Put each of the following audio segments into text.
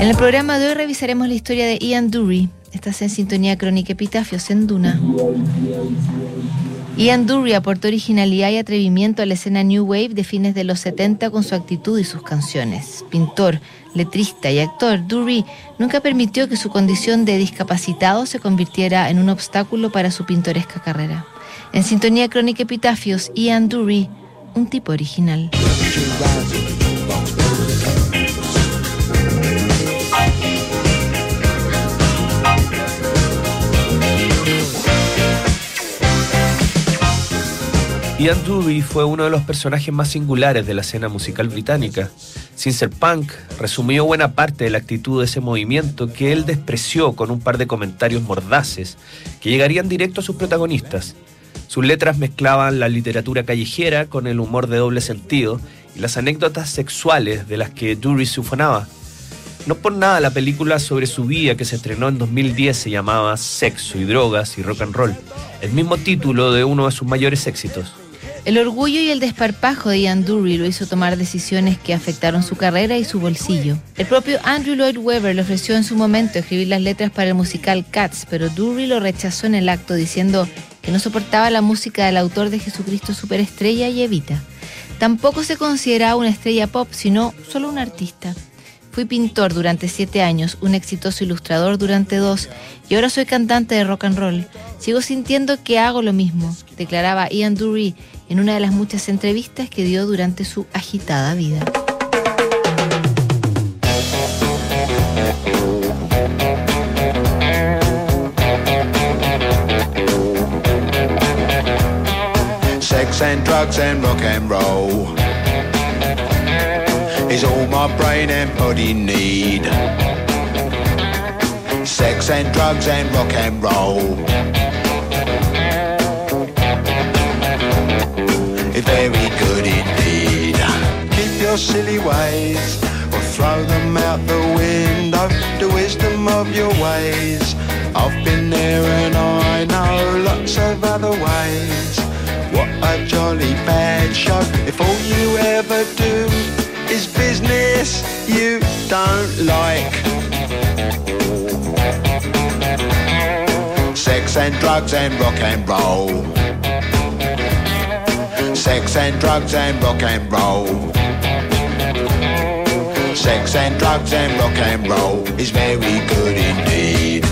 En el programa de hoy revisaremos la historia de Ian Dury. Estás en sintonía crónica Epitafios en Duna. Ian Dury aportó originalidad y atrevimiento a la escena New Wave de fines de los 70 con su actitud y sus canciones. Pintor, letrista y actor, Dury nunca permitió que su condición de discapacitado se convirtiera en un obstáculo para su pintoresca carrera. En sintonía crónica Epitafios, Ian Dury, un tipo original. Ian Dury fue uno de los personajes más singulares de la escena musical británica. Sin ser punk, resumió buena parte de la actitud de ese movimiento que él despreció con un par de comentarios mordaces que llegarían directo a sus protagonistas. Sus letras mezclaban la literatura callejera con el humor de doble sentido y las anécdotas sexuales de las que Dury se ufanaba. No por nada la película sobre su vida que se estrenó en 2010 se llamaba Sexo y drogas y rock and roll, el mismo título de uno de sus mayores éxitos. El orgullo y el desparpajo de Ian Dury lo hizo tomar decisiones que afectaron su carrera y su bolsillo. El propio Andrew Lloyd Webber le ofreció en su momento escribir las letras para el musical Cats, pero Dury lo rechazó en el acto diciendo que no soportaba la música del autor de Jesucristo Superestrella y Evita. Tampoco se consideraba una estrella pop, sino solo un artista. Fui pintor durante siete años, un exitoso ilustrador durante dos, y ahora soy cantante de rock and roll. Sigo sintiendo que hago lo mismo, declaraba Ian Dury en una de las muchas entrevistas que dio durante su agitada vida. Sex and drugs and rock and roll is all my brain and body need. Sex and drugs and rock and roll very good indeed. Keep your silly ways or throw them out the window. The wisdom of your ways. I've been there and I know lots of other ways. What a jolly bad show if all you ever do is business you don't like. Sex and drugs and rock and roll sex and drugs and rock and roll. Sex and drugs and rock and roll is very good indeed.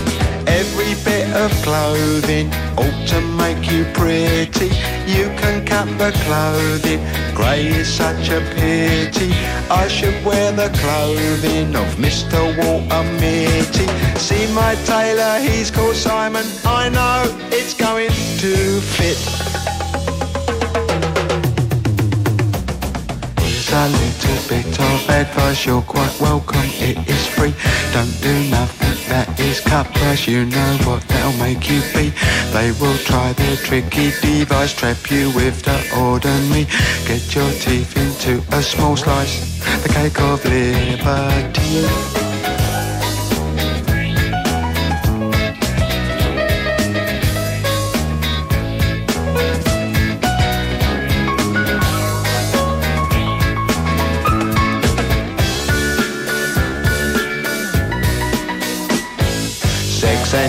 Every bit of clothing ought to make you pretty. You can cut the clothing, grey is such a pity. I should wear the clothing of Mr. Walter Mitty. See my tailor, he's called Simon. I know it's going to fit. Bit of advice, you're quite welcome, it is free. Don't do nothing that is cut price, you know what they'll make you be. They will try their tricky device, trap you with the ordinary. Get your teeth into a small slice, the cake of liberty.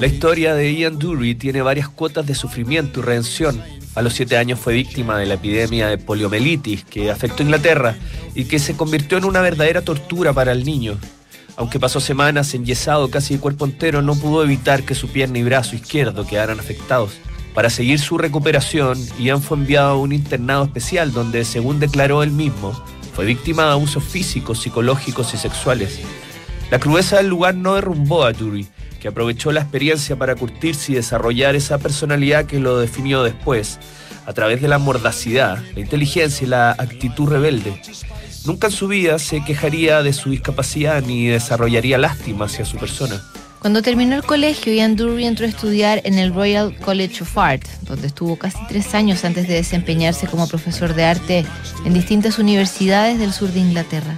La historia de Ian Dury tiene varias cuotas de sufrimiento y redención. A los siete años fue víctima de la epidemia de poliomielitis que afectó Inglaterra y que se convirtió en una verdadera tortura para el niño. Aunque pasó semanas enyesado casi de cuerpo entero, no pudo evitar que su pierna y brazo izquierdo quedaran afectados. Para seguir su recuperación, Ian fue enviado a un internado especial donde, según declaró él mismo, fue víctima de abusos físicos, psicológicos y sexuales. La crudeza del lugar no derrumbó a Dury, que aprovechó la experiencia para curtirse y desarrollar esa personalidad que lo definió después, a través de la mordacidad, la inteligencia y la actitud rebelde. Nunca en su vida se quejaría de su discapacidad ni desarrollaría lástima hacia su persona. Cuando terminó el colegio, Ian Dury entró a estudiar en el Royal College of Art, donde estuvo casi tres años antes de desempeñarse como profesor de arte en distintas universidades del sur de Inglaterra.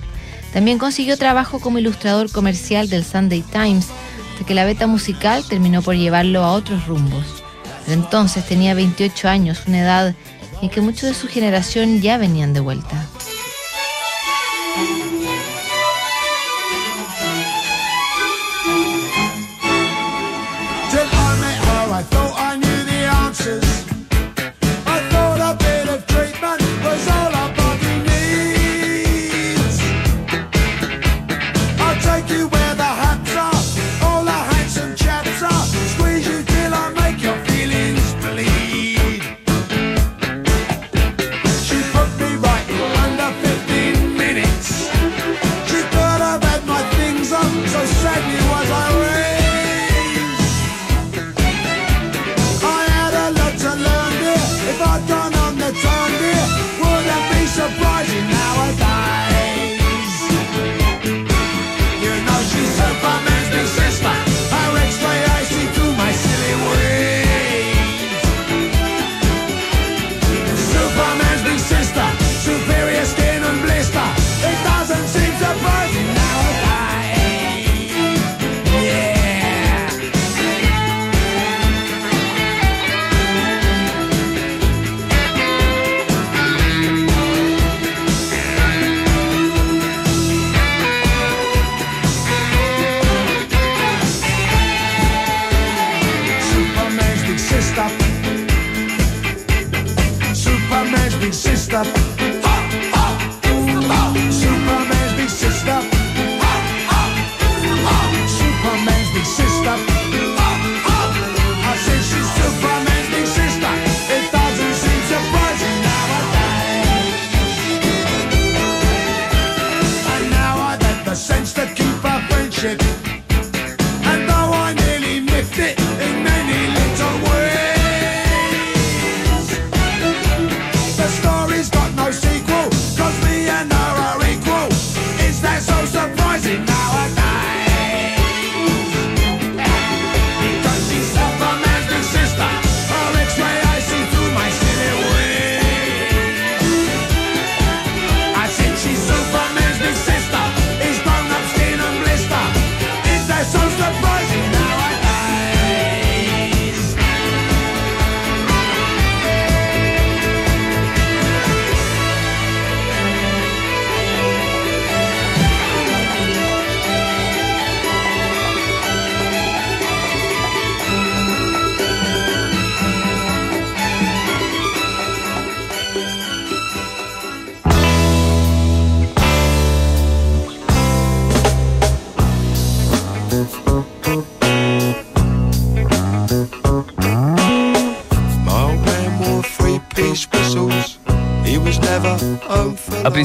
También consiguió trabajo como ilustrador comercial del Sunday Times, hasta que la beta musical terminó por llevarlo a otros rumbos. Pero entonces tenía 28 años, una edad en que muchos de su generación ya venían de vuelta.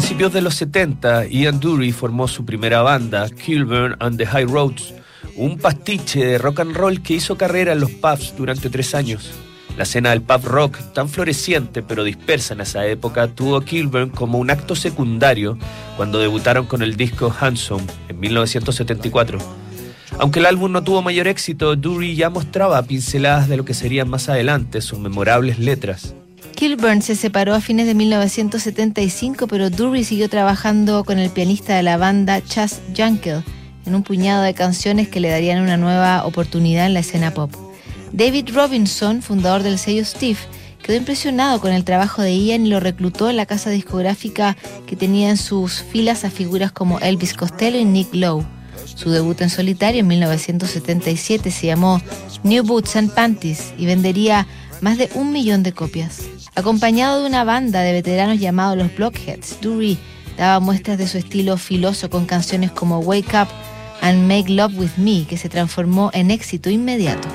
Principios de los 70, Ian Dury formó su primera banda, Kilburn and the High Roads, un pastiche de rock and roll que hizo carrera en los pubs durante tres años. La escena del pub rock, tan floreciente pero dispersa en esa época, tuvo a Kilburn como un acto secundario cuando debutaron con el disco Handsome en 1974. Aunque el álbum no tuvo mayor éxito, Dury ya mostraba pinceladas de lo que serían más adelante sus memorables letras. Kilburn se separó a fines de 1975, pero Dury siguió trabajando con el pianista de la banda Chas Jankel en un puñado de canciones que le darían una nueva oportunidad en la escena pop. David Robinson, fundador del sello Steve, quedó impresionado con el trabajo de Ian y lo reclutó en la casa discográfica que tenía en sus filas a figuras como Elvis Costello y Nick Lowe. Su debut en solitario en 1977 se llamó New Boots and Panties y vendería más de un millón de copias. Acompañado de una banda de veteranos llamados los Blockheads, Dury daba muestras de su estilo filoso con canciones como Wake Up and Make Love With Me, que se transformó en éxito inmediato.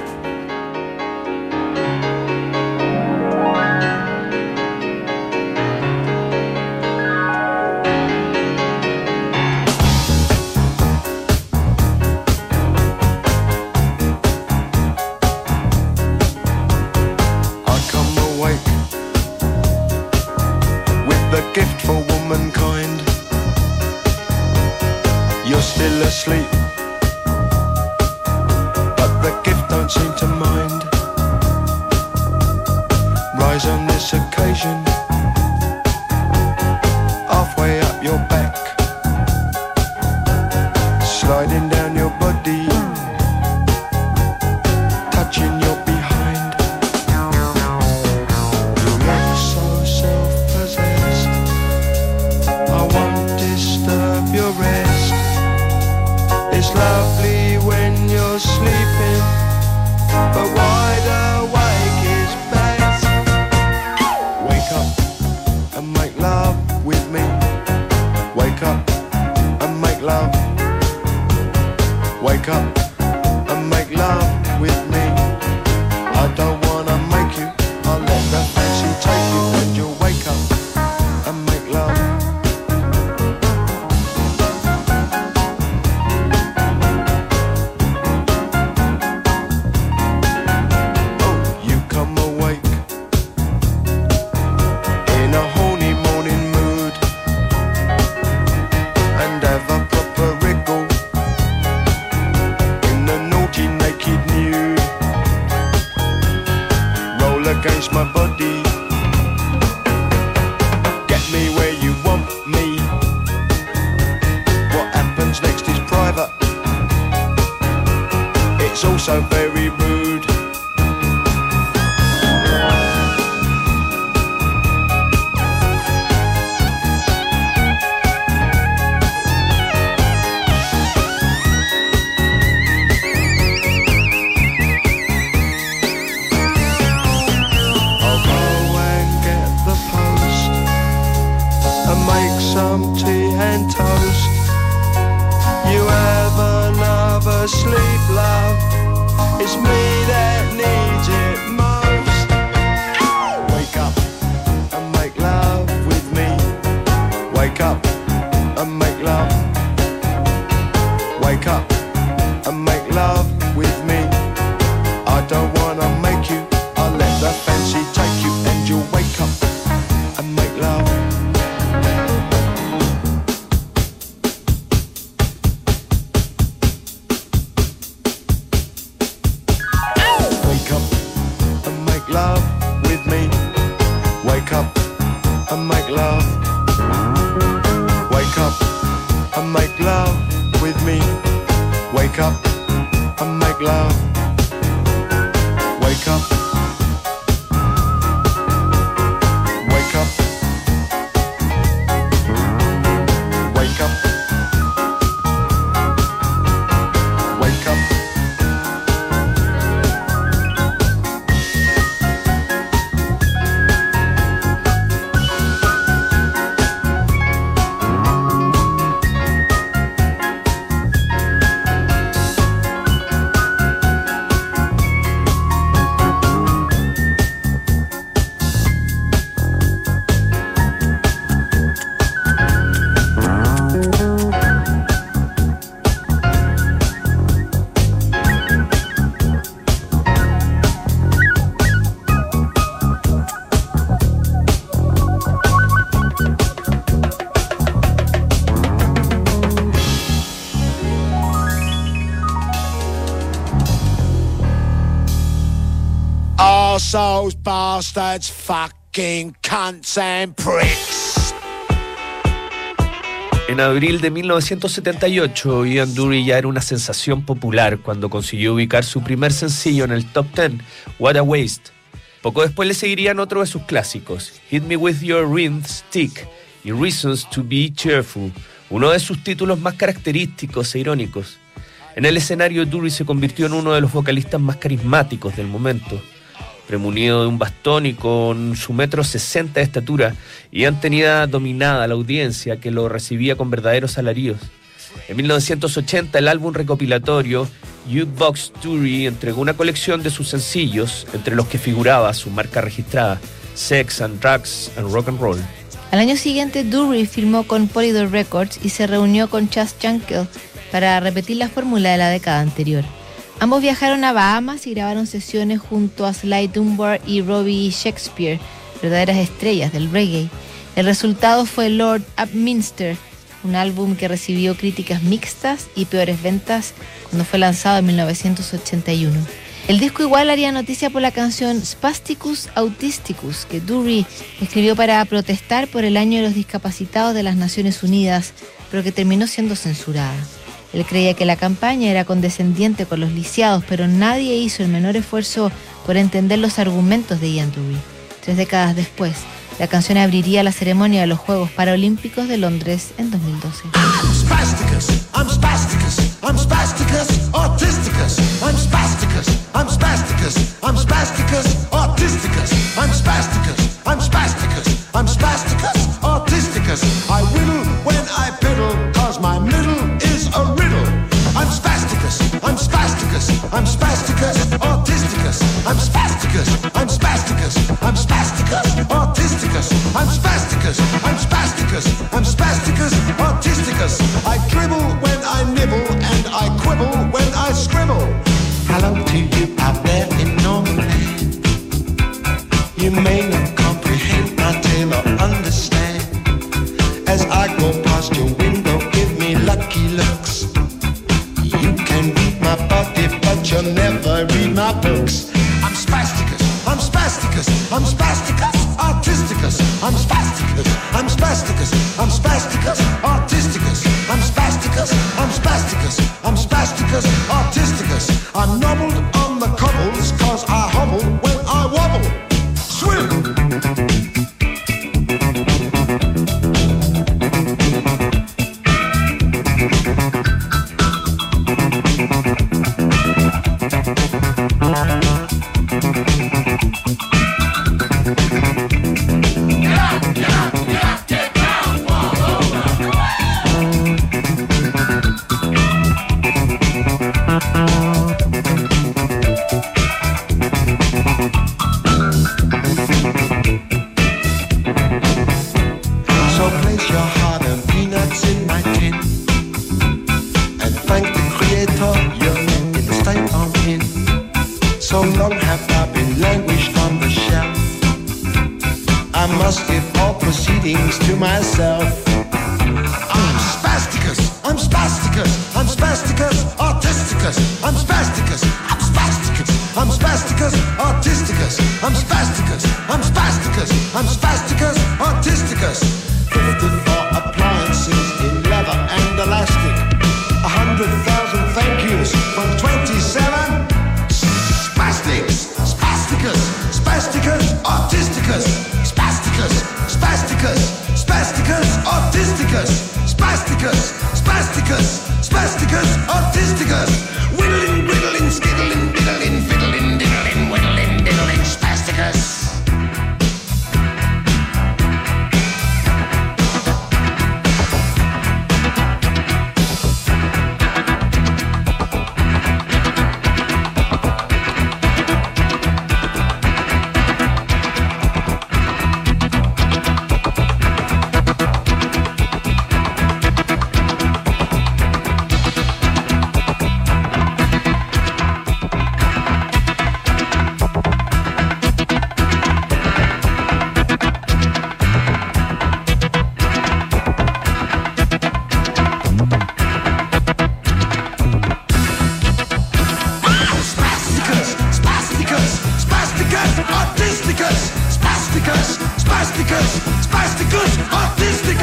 Bastards, fucking and pricks. En abril de 1978, Ian Dury ya era una sensación popular cuando consiguió ubicar su primer sencillo en el top 10, What a Waste. Poco después le seguirían otro de sus clásicos, Hit Me With Your Ring Stick y Reasons to Be Cheerful, uno de sus títulos más característicos e irónicos. En el escenario, Dury se convirtió en uno de los vocalistas más carismáticos del momento. Premunido de un bastón y con su metro sesenta de estatura, y tenía dominada la audiencia que lo recibía con verdaderos alaridos. En 1980, el álbum recopilatorio Dury entregó una colección de sus sencillos, entre los que figuraba su marca registrada, Sex and Drugs and Rock and Roll. Al año siguiente, Dury firmó con Polydor Records y se reunió con Chas Jankel para repetir la fórmula de la década anterior. Ambos viajaron a Bahamas y grabaron sesiones junto a Sly Dunbar y Robbie Shakespeare, verdaderas estrellas del reggae. El resultado fue Lord Upminster, un álbum que recibió críticas mixtas y peores ventas cuando fue lanzado en 1981. El disco igual haría noticia por la canción Spasticus Autisticus, que Dury escribió para protestar por el año de los discapacitados de las Naciones Unidas, pero que terminó siendo censurada. Él creía que la campaña era condescendiente con los lisiados, pero nadie hizo el menor esfuerzo por entender los argumentos de Ian Dury. Tres décadas después, la canción abriría la ceremonia de los Juegos Paralímpicos de Londres en 2012. I'm spasticus, I'm spasticus, autisticus, I'm spasticus, I'm spasticus, I'm spasticus, autisticus. I whittle when I piddle, cause my middle I'm spasticus, autisticus, I'm spasticus, I'm spasticus, I'm spasticus, autisticus. I dribble when I nibble and I quibble spasticus, spasticus, autisticus, whittling, whittling, skittling,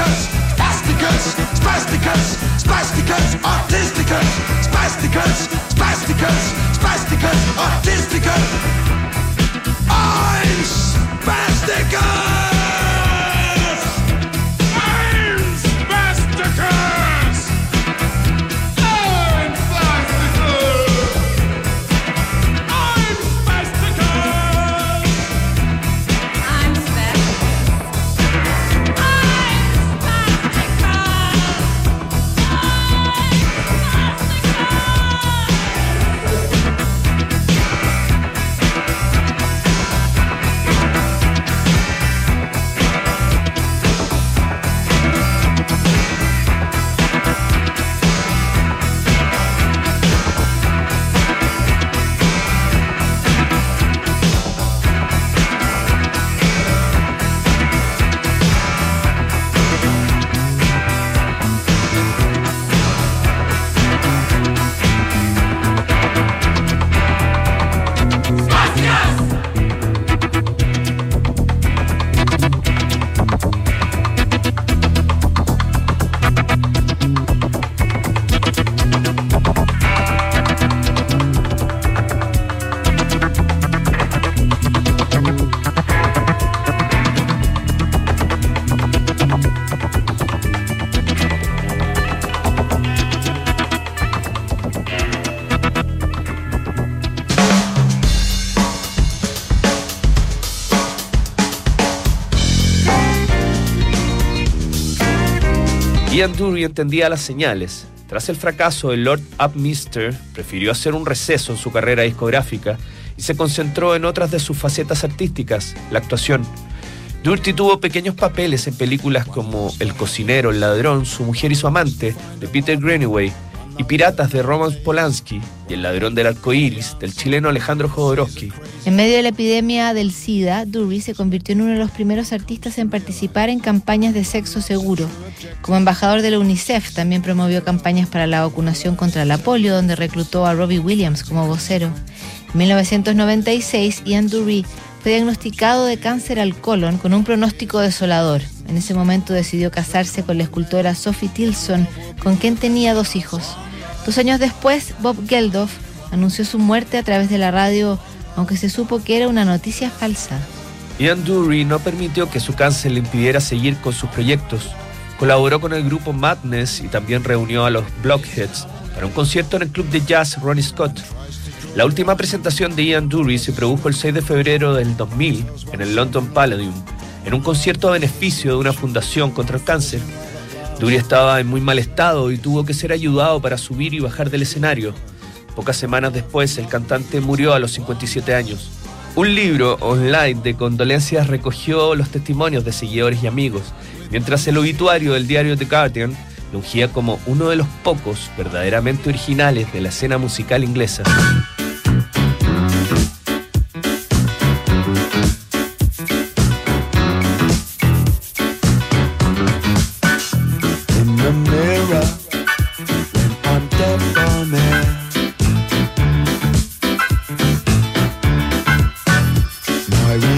autisticus, spasticus, spasticus, spasticus, autisticus, spasticus, spasticus, spasticus, autisticus. I'm entendía las señales. Tras el fracaso de Lord Upminster, prefirió hacer un receso en su carrera discográfica y se concentró en otras de sus facetas artísticas, la actuación. Durty tuvo pequeños papeles en películas como El cocinero, el ladrón, Su mujer y su amante, de Peter Greenaway, y Piratas de Roman Polanski y El ladrón del arco iris del chileno Alejandro Jodorowsky. En medio de la epidemia del SIDA, Dury se convirtió en uno de los primeros artistas en participar en campañas de sexo seguro. Como embajador de la UNICEF, también promovió campañas para la vacunación contra la polio, donde reclutó a Robbie Williams como vocero. En 1996, Ian Dury fue diagnosticado de cáncer al colon con un pronóstico desolador. En ese momento decidió casarse con la escultora Sophie Tilson, con quien tenía dos hijos. Dos años después, Bob Geldof anunció su muerte a través de la radio, aunque se supo que era una noticia falsa. Ian Dury no permitió que su cáncer le impidiera seguir con sus proyectos. Colaboró con el grupo Madness y también reunió a los Blockheads para un concierto en el club de jazz Ronnie Scott. La última presentación de Ian Dury se produjo el 6 de febrero del 2000 en el London Palladium, en un concierto a beneficio de una fundación contra el cáncer. Dury estaba en muy mal estado y tuvo que ser ayudado para subir y bajar del escenario. Pocas semanas después, el cantante murió a los 57 años. Un libro online de condolencias recogió los testimonios de seguidores y amigos, mientras el obituario del diario The Guardian lo ungía como uno de los pocos verdaderamente originales de la escena musical inglesa.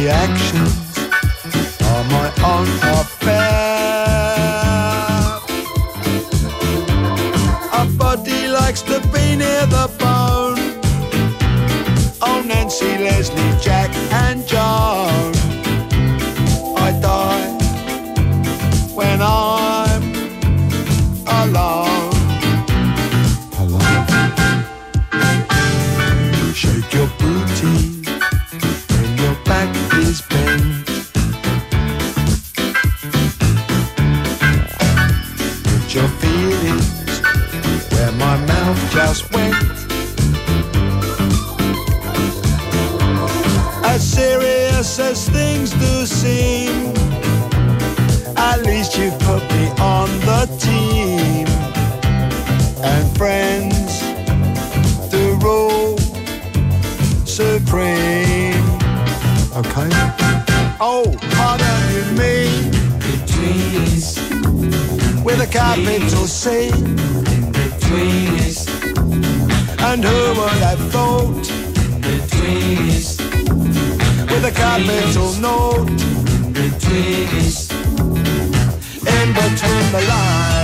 My friends to rule supreme. Okay. Oh, pardon you mean between us with a capital C. Between us. And who would have thought between us with a capital note between us in between the lines.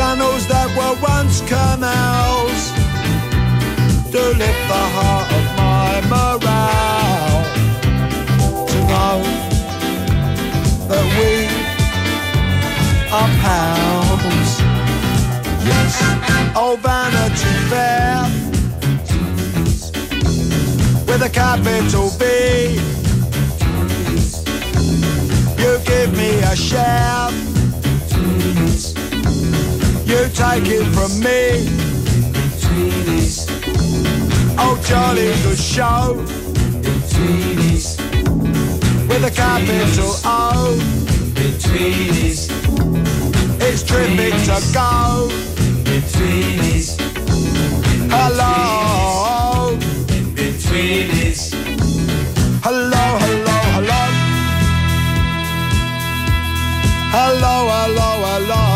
Channels that were once canals to lift the heart of my morale. To know that we are pounds. Yes, oh Vanity Fair with a capital B. You give me a share. Take it from me. Oh, jolly good show. With a capital O. It's terrific to go. Hello. Hello, hello, hello. Hello, hello, hello.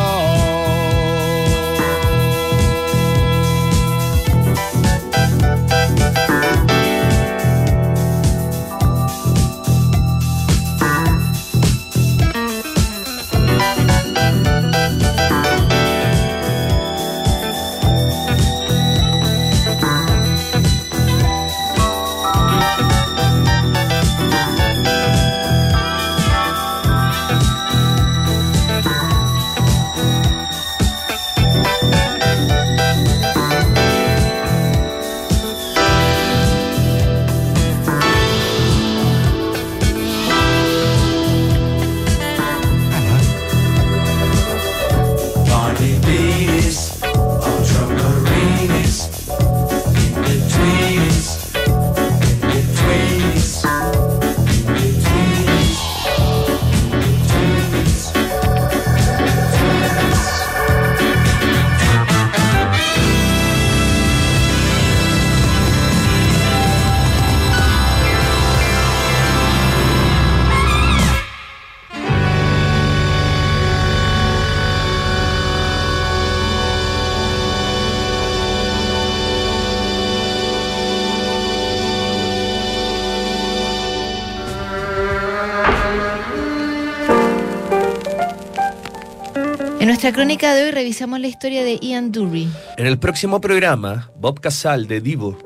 Nuestra crónica de hoy revisamos la historia de Ian Dury. En el próximo programa, Bob Casal de Divo,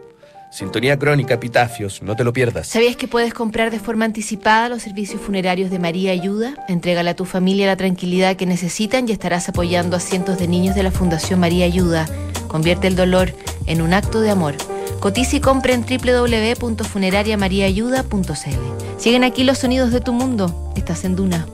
Sintonía Crónica, Epitafios, no te lo pierdas. ¿Sabías que puedes comprar de forma anticipada los servicios funerarios de María Ayuda? Entrégale a tu familia la tranquilidad que necesitan y estarás apoyando a cientos de niños de la Fundación María Ayuda. Convierte el dolor en un acto de amor. Cotiza y compra en www.funerariamariaayuda.cl. Siguen aquí los sonidos de tu mundo. Estás en Duna.